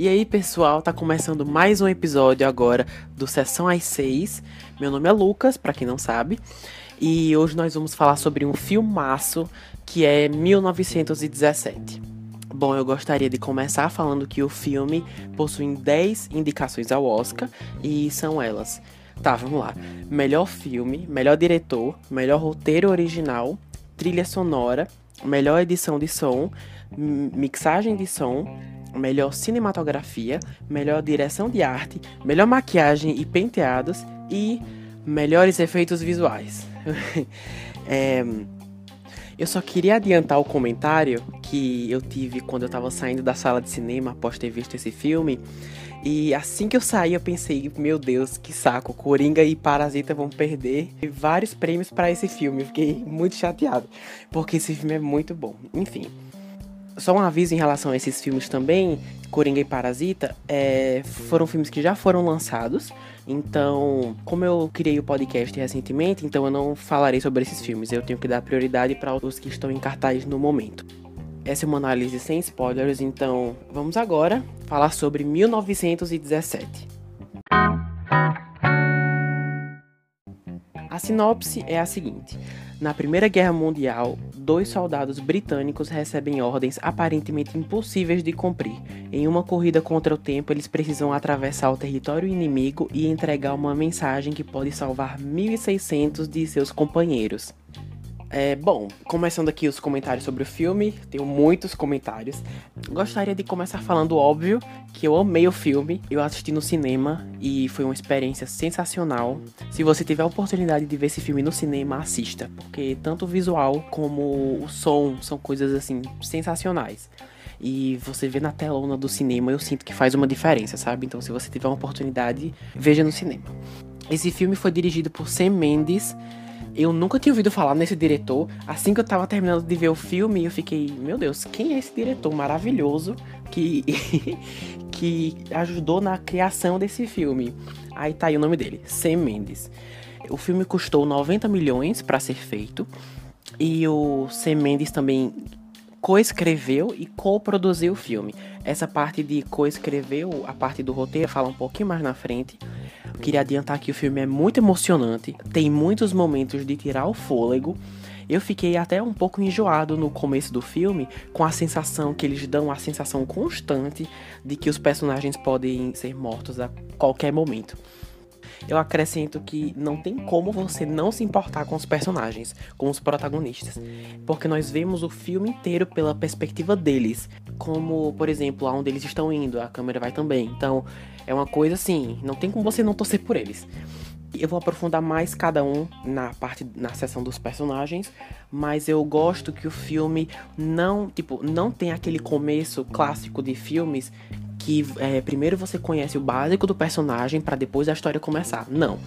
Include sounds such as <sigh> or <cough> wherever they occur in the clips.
E aí, pessoal, tá começando mais um episódio agora do Sessão às 6. Meu nome é Lucas, para quem não sabe, e hoje nós vamos falar sobre um filmaço que é 1917. Bom, eu gostaria de começar falando que o filme possui 10 indicações ao Oscar e são elas. Tá, vamos lá. Melhor filme, melhor diretor, melhor roteiro original, trilha sonora, melhor edição de som, mixagem de som, melhor cinematografia, melhor direção de arte, melhor maquiagem e penteados e melhores efeitos visuais. <laughs> é, eu só queria adiantar o comentário que eu tive quando eu estava saindo da sala de cinema após ter visto esse filme. E assim que eu saí, eu pensei, meu Deus, que saco, Coringa e Parasita vão perder vários prêmios para esse filme. Fiquei muito chateado, porque esse filme é muito bom. Enfim. Só um aviso em relação a esses filmes também, Coringa e Parasita, é, foram filmes que já foram lançados. Então, como eu criei o podcast recentemente, então eu não falarei sobre esses filmes. Eu tenho que dar prioridade para os que estão em cartaz no momento. Essa é uma análise sem spoilers, então vamos agora falar sobre 1917. A sinopse é a seguinte: na Primeira Guerra Mundial, dois soldados britânicos recebem ordens aparentemente impossíveis de cumprir. Em uma corrida contra o tempo, eles precisam atravessar o território inimigo e entregar uma mensagem que pode salvar 1.600 de seus companheiros. É, bom, começando aqui os comentários sobre o filme, tenho muitos comentários. Gostaria de começar falando óbvio que eu amei o filme, eu assisti no cinema e foi uma experiência sensacional. Se você tiver a oportunidade de ver esse filme no cinema, assista, porque tanto o visual como o som são coisas assim sensacionais. E você vê na telona do cinema, eu sinto que faz uma diferença, sabe? Então, se você tiver uma oportunidade, veja no cinema. Esse filme foi dirigido por Sam Mendes eu nunca tinha ouvido falar nesse diretor. Assim que eu tava terminando de ver o filme, eu fiquei, meu Deus, quem é esse diretor maravilhoso que <laughs> que ajudou na criação desse filme? Aí tá aí o nome dele, Sam Mendes. O filme custou 90 milhões para ser feito. E o Sam Mendes também coescreveu e co-produziu o filme. Essa parte de coescreveu, a parte do roteiro, fala um pouquinho mais na frente. Queria adiantar que o filme é muito emocionante, tem muitos momentos de tirar o fôlego. Eu fiquei até um pouco enjoado no começo do filme, com a sensação que eles dão a sensação constante de que os personagens podem ser mortos a qualquer momento. Eu acrescento que não tem como você não se importar com os personagens, com os protagonistas, porque nós vemos o filme inteiro pela perspectiva deles, como, por exemplo, aonde eles estão indo, a câmera vai também. Então, é uma coisa assim, não tem como você não torcer por eles. Eu vou aprofundar mais cada um na parte na seção dos personagens, mas eu gosto que o filme não, tipo, não tem aquele começo clássico de filmes que é, primeiro você conhece o básico do personagem para depois a história começar. Não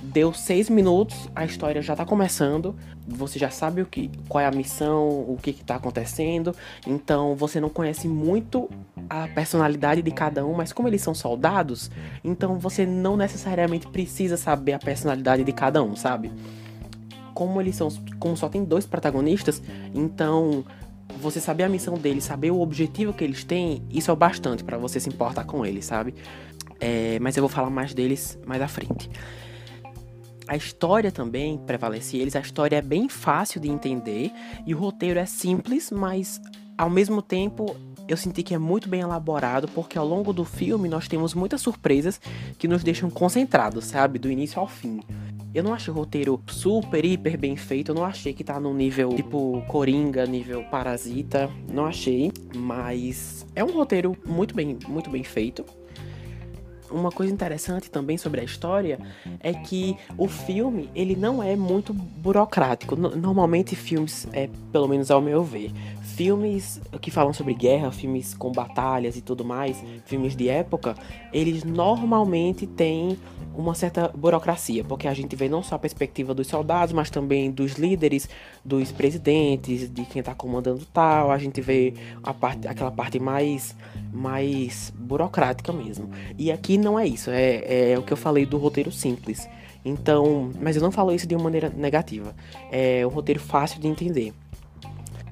Deu seis minutos, a história já tá começando. Você já sabe o que, qual é a missão, o que, que tá acontecendo. Então você não conhece muito a personalidade de cada um, mas como eles são soldados, então você não necessariamente precisa saber a personalidade de cada um, sabe? Como eles são, como só tem dois protagonistas, então você saber a missão deles, saber o objetivo que eles têm, isso é o bastante para você se importar com eles, sabe? É, mas eu vou falar mais deles mais à frente. A história também prevalece eles, a história é bem fácil de entender e o roteiro é simples, mas ao mesmo tempo eu senti que é muito bem elaborado, porque ao longo do filme nós temos muitas surpresas que nos deixam concentrados, sabe? Do início ao fim. Eu não achei o roteiro super, hiper bem feito. Eu não achei que tá no nível tipo Coringa, nível Parasita. Não achei. Mas é um roteiro muito bem, muito bem feito uma coisa interessante também sobre a história é que o filme ele não é muito burocrático. Normalmente filmes, é, pelo menos ao meu ver, filmes que falam sobre guerra, filmes com batalhas e tudo mais, filmes de época, eles normalmente têm uma certa burocracia, porque a gente vê não só a perspectiva dos soldados, mas também dos líderes, dos presidentes, de quem está comandando tal. A gente vê a parte, aquela parte mais, mais burocrática mesmo. E aqui não é isso, é, é o que eu falei do roteiro simples. Então, mas eu não falo isso de uma maneira negativa. É um roteiro fácil de entender.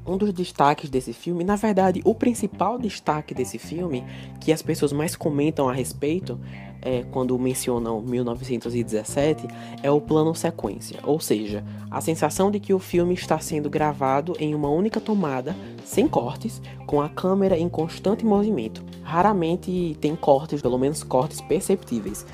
Um dos destaques desse filme, na verdade, o principal destaque desse filme, que as pessoas mais comentam a respeito, é, quando mencionam 1917, é o plano sequência, ou seja, a sensação de que o filme está sendo gravado em uma única tomada, sem cortes, com a câmera em constante movimento. Raramente tem cortes, pelo menos cortes perceptíveis.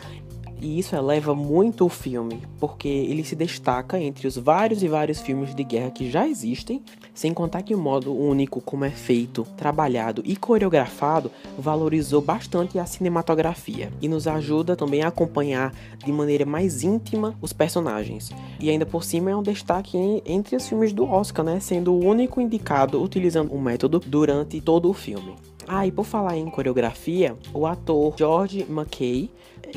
E isso eleva muito o filme, porque ele se destaca entre os vários e vários filmes de guerra que já existem, sem contar que o modo único como é feito, trabalhado e coreografado valorizou bastante a cinematografia e nos ajuda também a acompanhar de maneira mais íntima os personagens. E ainda por cima é um destaque entre os filmes do Oscar, né, sendo o único indicado utilizando o método durante todo o filme. Ah, e por falar em coreografia, o ator George McKay,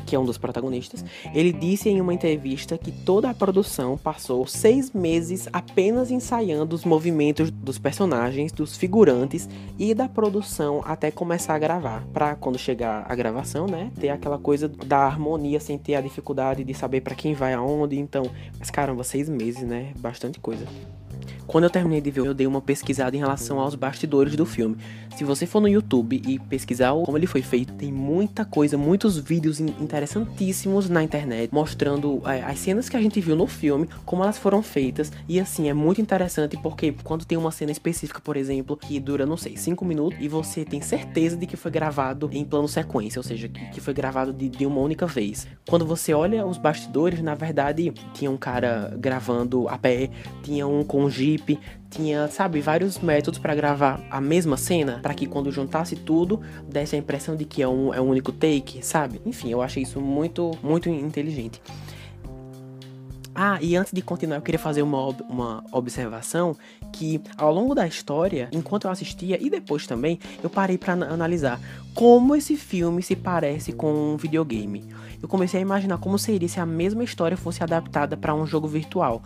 que é um dos protagonistas, ele disse em uma entrevista que toda a produção passou seis meses apenas ensaiando os movimentos dos personagens, dos figurantes e da produção até começar a gravar. Pra quando chegar a gravação, né, ter aquela coisa da harmonia sem ter a dificuldade de saber para quem vai aonde. Então, mas caramba, seis meses, né? Bastante coisa. Quando eu terminei de ver, eu dei uma pesquisada em relação aos bastidores do filme. Se você for no YouTube e pesquisar como ele foi feito, tem muita coisa, muitos vídeos interessantíssimos na internet mostrando é, as cenas que a gente viu no filme, como elas foram feitas. E assim, é muito interessante porque quando tem uma cena específica, por exemplo, que dura, não sei, 5 minutos e você tem certeza de que foi gravado em plano sequência, ou seja, que, que foi gravado de, de uma única vez. Quando você olha os bastidores, na verdade, tinha um cara gravando a pé, tinha um com Jeep, tinha, sabe, vários métodos para gravar a mesma cena, para que quando juntasse tudo, desse a impressão de que é um, é um único take, sabe? Enfim, eu achei isso muito, muito inteligente. Ah, e antes de continuar, eu queria fazer uma, uma observação que ao longo da história, enquanto eu assistia e depois também, eu parei para analisar como esse filme se parece com um videogame. Eu comecei a imaginar como seria se a mesma história fosse adaptada para um jogo virtual,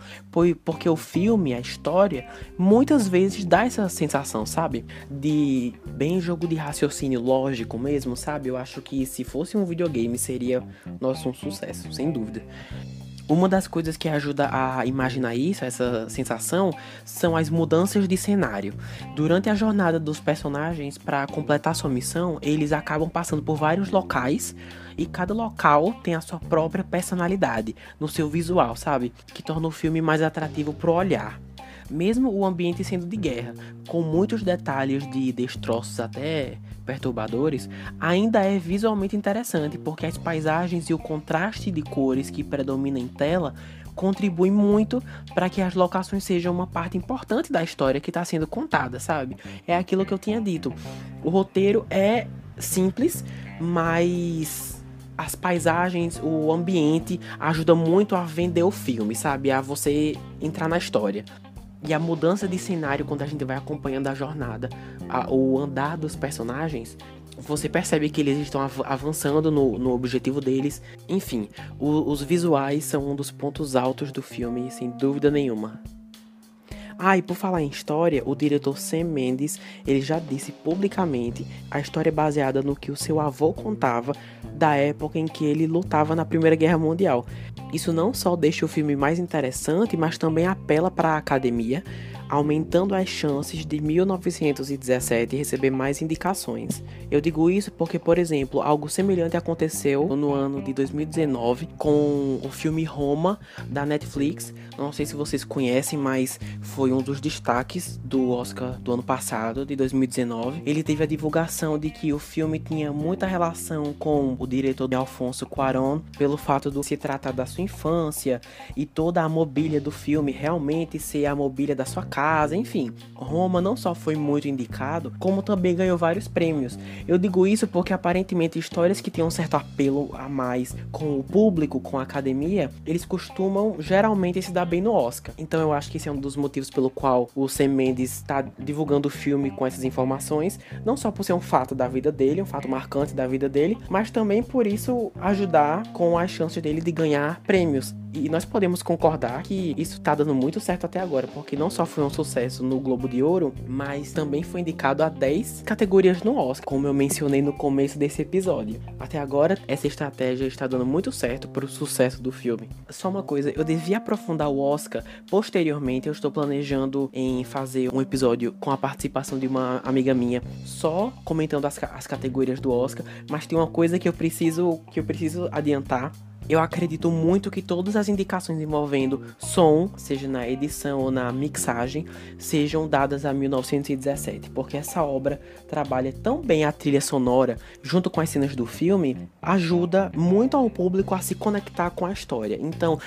porque o filme, a história, muitas vezes dá essa sensação, sabe? De bem jogo de raciocínio lógico mesmo, sabe? Eu acho que se fosse um videogame seria, nossa, um sucesso, sem dúvida. Uma das coisas que ajuda a imaginar isso, essa sensação, são as mudanças de cenário. Durante a jornada dos personagens para completar sua missão, eles acabam passando por vários locais e cada local tem a sua própria personalidade no seu visual, sabe? Que torna o filme mais atrativo pro olhar mesmo o ambiente sendo de guerra, com muitos detalhes de destroços até perturbadores, ainda é visualmente interessante porque as paisagens e o contraste de cores que predomina em tela contribuem muito para que as locações sejam uma parte importante da história que está sendo contada, sabe? É aquilo que eu tinha dito. O roteiro é simples, mas as paisagens, o ambiente ajuda muito a vender o filme, sabe? A você entrar na história. E a mudança de cenário quando a gente vai acompanhando a jornada, a, o andar dos personagens, você percebe que eles estão avançando no, no objetivo deles. Enfim, o, os visuais são um dos pontos altos do filme, sem dúvida nenhuma. Ah, e por falar em história, o diretor Sam Mendes, ele já disse publicamente a história é baseada no que o seu avô contava da época em que ele lutava na Primeira Guerra Mundial. Isso não só deixa o filme mais interessante, mas também apela para a academia, aumentando as chances de 1917 receber mais indicações. Eu digo isso porque, por exemplo, algo semelhante aconteceu no ano de 2019 com o filme Roma da Netflix. Não sei se vocês conhecem, mas foi um dos destaques do Oscar do ano passado, de 2019. Ele teve a divulgação de que o filme tinha muita relação com o diretor de Alfonso Cuarón, pelo fato de se tratar da sua infância e toda a mobília do filme realmente ser a mobília da sua casa casa, enfim. Roma não só foi muito indicado, como também ganhou vários prêmios. Eu digo isso porque aparentemente histórias que têm um certo apelo a mais com o público, com a academia, eles costumam geralmente se dar bem no Oscar. Então eu acho que esse é um dos motivos pelo qual o Sam Mendes está divulgando o filme com essas informações, não só por ser um fato da vida dele, um fato marcante da vida dele, mas também por isso ajudar com as chances dele de ganhar prêmios E nós podemos concordar que isso tá dando muito certo até agora, porque não só foi um sucesso no Globo de Ouro, mas também foi indicado a 10 categorias no Oscar, como eu mencionei no começo desse episódio. Até agora, essa estratégia está dando muito certo para o sucesso do filme. Só uma coisa, eu devia aprofundar o Oscar. Posteriormente, eu estou planejando em fazer um episódio com a participação de uma amiga minha, só comentando as, as categorias do Oscar. Mas tem uma coisa que eu preciso que eu preciso adiantar eu acredito muito que todas as indicações envolvendo som, seja na edição ou na mixagem, sejam dadas a 1917, porque essa obra trabalha tão bem a trilha sonora, junto com as cenas do filme, ajuda muito ao público a se conectar com a história. Então,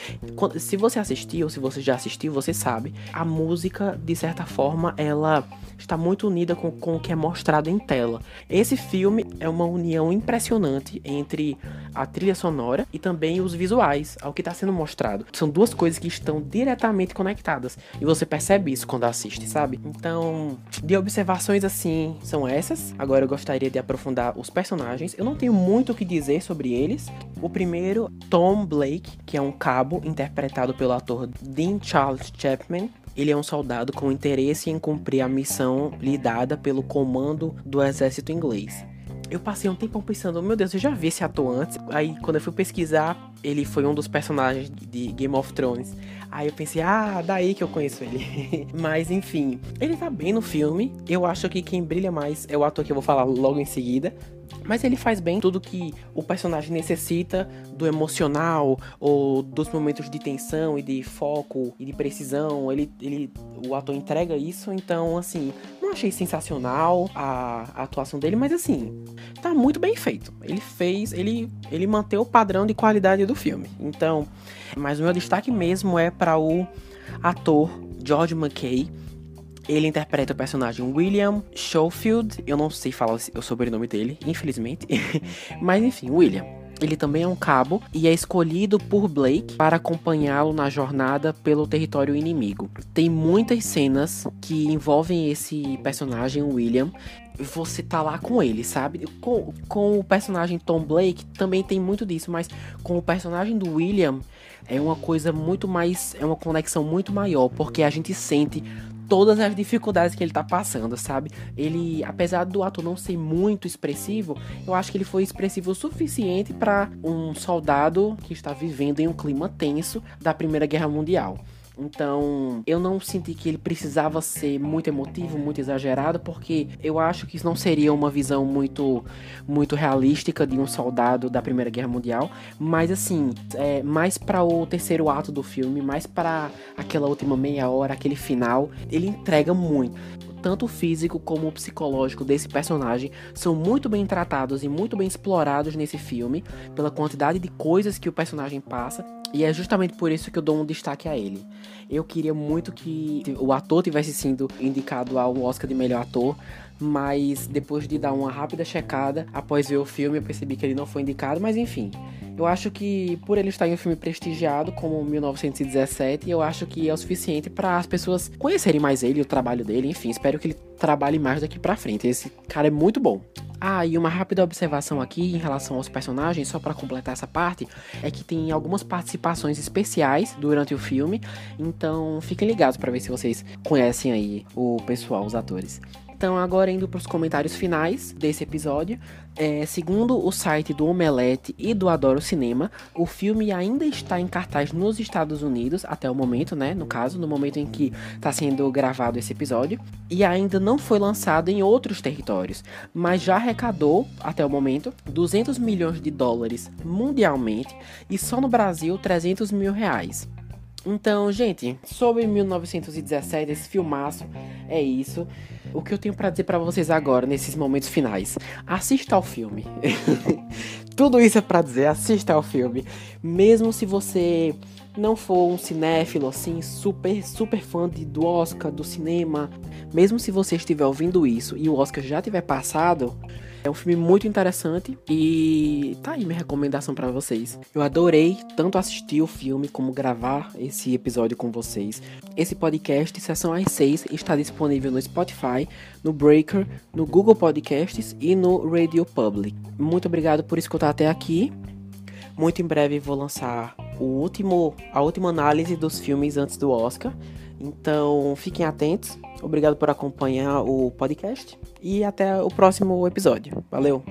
se você assistiu, ou se você já assistiu, você sabe, a música, de certa forma, ela está muito unida com, com o que é mostrado em tela. Esse filme é uma união impressionante entre a trilha sonora e também os visuais, ao que está sendo mostrado. São duas coisas que estão diretamente conectadas e você percebe isso quando assiste, sabe? Então, de observações assim, são essas. Agora eu gostaria de aprofundar os personagens. Eu não tenho muito o que dizer sobre eles. O primeiro, Tom Blake, que é um cabo interpretado pelo ator Dean Charles Chapman. Ele é um soldado com interesse em cumprir a missão lhe dada pelo comando do exército inglês eu passei um tempão pensando, meu Deus, eu já vi esse ator antes. Aí quando eu fui pesquisar, ele foi um dos personagens de Game of Thrones. Aí eu pensei, ah, daí que eu conheço ele. <laughs> Mas enfim, ele tá bem no filme. Eu acho que quem brilha mais é o ator que eu vou falar logo em seguida. Mas ele faz bem tudo que o personagem necessita do emocional ou dos momentos de tensão e de foco e de precisão. Ele, ele, o ator entrega isso, então assim, achei sensacional a, a, atuação dele, mas assim, tá muito bem feito. Ele fez, ele, ele manteve o padrão de qualidade do filme. Então, mas o meu destaque mesmo é para o ator George McKay. Ele interpreta o personagem William Schofield. Eu não sei falar o sobrenome dele, infelizmente. <laughs> mas enfim, William. Ele também é um cabo e é escolhido por Blake para acompanhá-lo na jornada pelo território inimigo. Tem muitas cenas que envolvem esse personagem, William, você tá lá com ele, sabe? Com, com o personagem Tom Blake também tem muito disso, mas com o personagem do William é uma coisa muito mais. É uma conexão muito maior, porque a gente sente todas as dificuldades que ele tá passando, sabe? Ele, apesar do ator não ser muito expressivo, eu acho que ele foi expressivo o suficiente para um soldado que está vivendo em um clima tenso da Primeira Guerra Mundial. Então, eu não senti que ele precisava ser muito emotivo, muito exagerado, porque eu acho que isso não seria uma visão muito muito realística de um soldado da Primeira Guerra Mundial, mas assim, é, mais para o terceiro ato do filme, mais para aquela última meia hora, aquele final, ele entrega muito. Tanto o físico como o psicológico desse personagem são muito bem tratados e muito bem explorados nesse filme, pela quantidade de coisas que o personagem passa, e é justamente por isso que eu dou um destaque a ele. Eu queria muito que o ator tivesse sido indicado ao Oscar de melhor ator, mas depois de dar uma rápida checada, após ver o filme, eu percebi que ele não foi indicado, mas enfim. Eu acho que por ele estar em um filme prestigiado como 1917, eu acho que é o suficiente para as pessoas conhecerem mais ele, o trabalho dele, enfim, espero que ele trabalhe mais daqui para frente. Esse cara é muito bom. Ah, e uma rápida observação aqui em relação aos personagens, só para completar essa parte, é que tem algumas participações especiais durante o filme, então fiquem ligados para ver se vocês conhecem aí o pessoal, os atores. Então, agora indo para os comentários finais desse episódio. É, segundo o site do Omelete e do Adoro Cinema, o filme ainda está em cartaz nos Estados Unidos, até o momento, né? No caso, no momento em que está sendo gravado esse episódio, e ainda não foi lançado em outros territórios, mas já arrecadou, até o momento, 200 milhões de dólares mundialmente e só no Brasil 300 mil reais. Então, gente, sobre 1917, esse filmaço, é isso. O que eu tenho para dizer para vocês agora, nesses momentos finais? Assista ao filme. <laughs> Tudo isso é pra dizer, assista ao filme. Mesmo se você não for um cinéfilo assim, super, super fã de, do Oscar, do cinema, mesmo se você estiver ouvindo isso e o Oscar já tiver passado, é um filme muito interessante e tá aí minha recomendação para vocês. Eu adorei tanto assistir o filme como gravar esse episódio com vocês. Esse podcast, Sessão às 6, está disponível no Spotify, no Breaker, no Google Podcasts e no Radio Public. Muito obrigado por escutar até aqui. Muito em breve vou lançar o último, a última análise dos filmes antes do Oscar. Então, fiquem atentos. Obrigado por acompanhar o podcast e até o próximo episódio. Valeu!